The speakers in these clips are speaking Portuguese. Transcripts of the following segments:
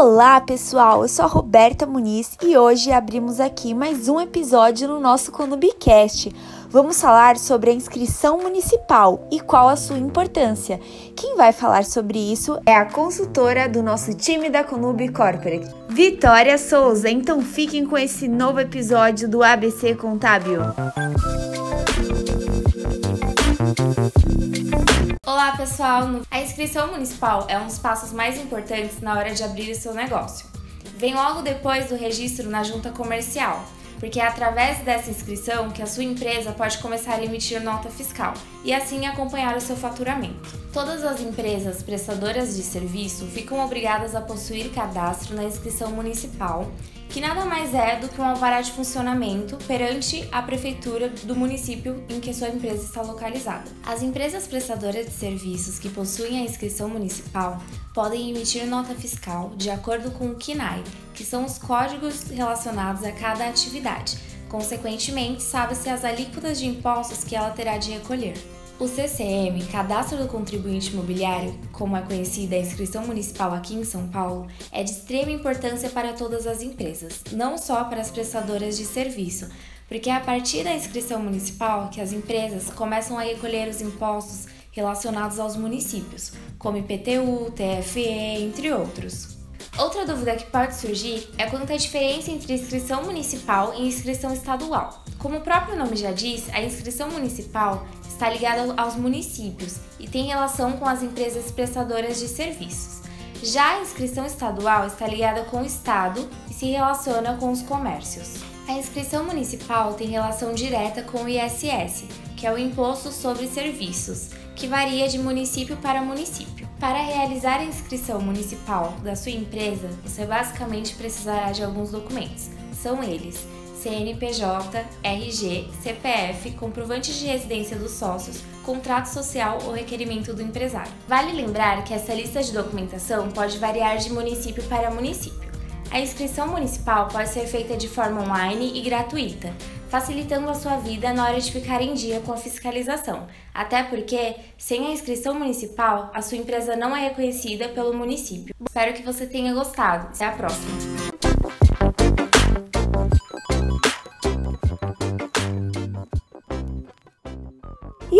Olá, pessoal! Eu sou a Roberta Muniz e hoje abrimos aqui mais um episódio no nosso Conubicast. Vamos falar sobre a inscrição municipal e qual a sua importância. Quem vai falar sobre isso é a consultora do nosso time da Conub Corporate, Vitória Souza. Então fiquem com esse novo episódio do ABC Contábil. Olá pessoal! A inscrição municipal é um dos passos mais importantes na hora de abrir o seu negócio. Vem logo depois do registro na junta comercial, porque é através dessa inscrição que a sua empresa pode começar a emitir nota fiscal e assim acompanhar o seu faturamento. Todas as empresas prestadoras de serviço ficam obrigadas a possuir cadastro na inscrição municipal que nada mais é do que um alvará de funcionamento perante a prefeitura do município em que sua empresa está localizada. As empresas prestadoras de serviços que possuem a inscrição municipal podem emitir nota fiscal de acordo com o KINAI, que são os códigos relacionados a cada atividade. Consequentemente, sabe-se as alíquotas de impostos que ela terá de recolher. O CCM, Cadastro do Contribuinte Imobiliário, como é conhecida a inscrição municipal aqui em São Paulo, é de extrema importância para todas as empresas, não só para as prestadoras de serviço, porque é a partir da inscrição municipal que as empresas começam a recolher os impostos relacionados aos municípios, como IPTU, TFE, entre outros. Outra dúvida que pode surgir é quanto à diferença entre inscrição municipal e inscrição estadual. Como o próprio nome já diz, a inscrição municipal está ligada aos municípios e tem relação com as empresas prestadoras de serviços. Já a inscrição estadual está ligada com o Estado e se relaciona com os comércios. A inscrição municipal tem relação direta com o ISS, que é o Imposto sobre Serviços, que varia de município para município. Para realizar a inscrição municipal da sua empresa, você basicamente precisará de alguns documentos. São eles: CNPJ, RG, CPF, comprovante de residência dos sócios, contrato social ou requerimento do empresário. Vale lembrar que essa lista de documentação pode variar de município para município. A inscrição municipal pode ser feita de forma online e gratuita, facilitando a sua vida na hora de ficar em dia com a fiscalização. Até porque, sem a inscrição municipal, a sua empresa não é reconhecida pelo município. Espero que você tenha gostado. Até a próxima!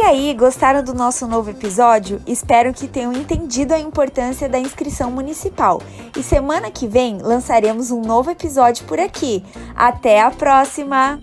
Aí, gostaram do nosso novo episódio? Espero que tenham entendido a importância da inscrição municipal. E semana que vem lançaremos um novo episódio por aqui. Até a próxima!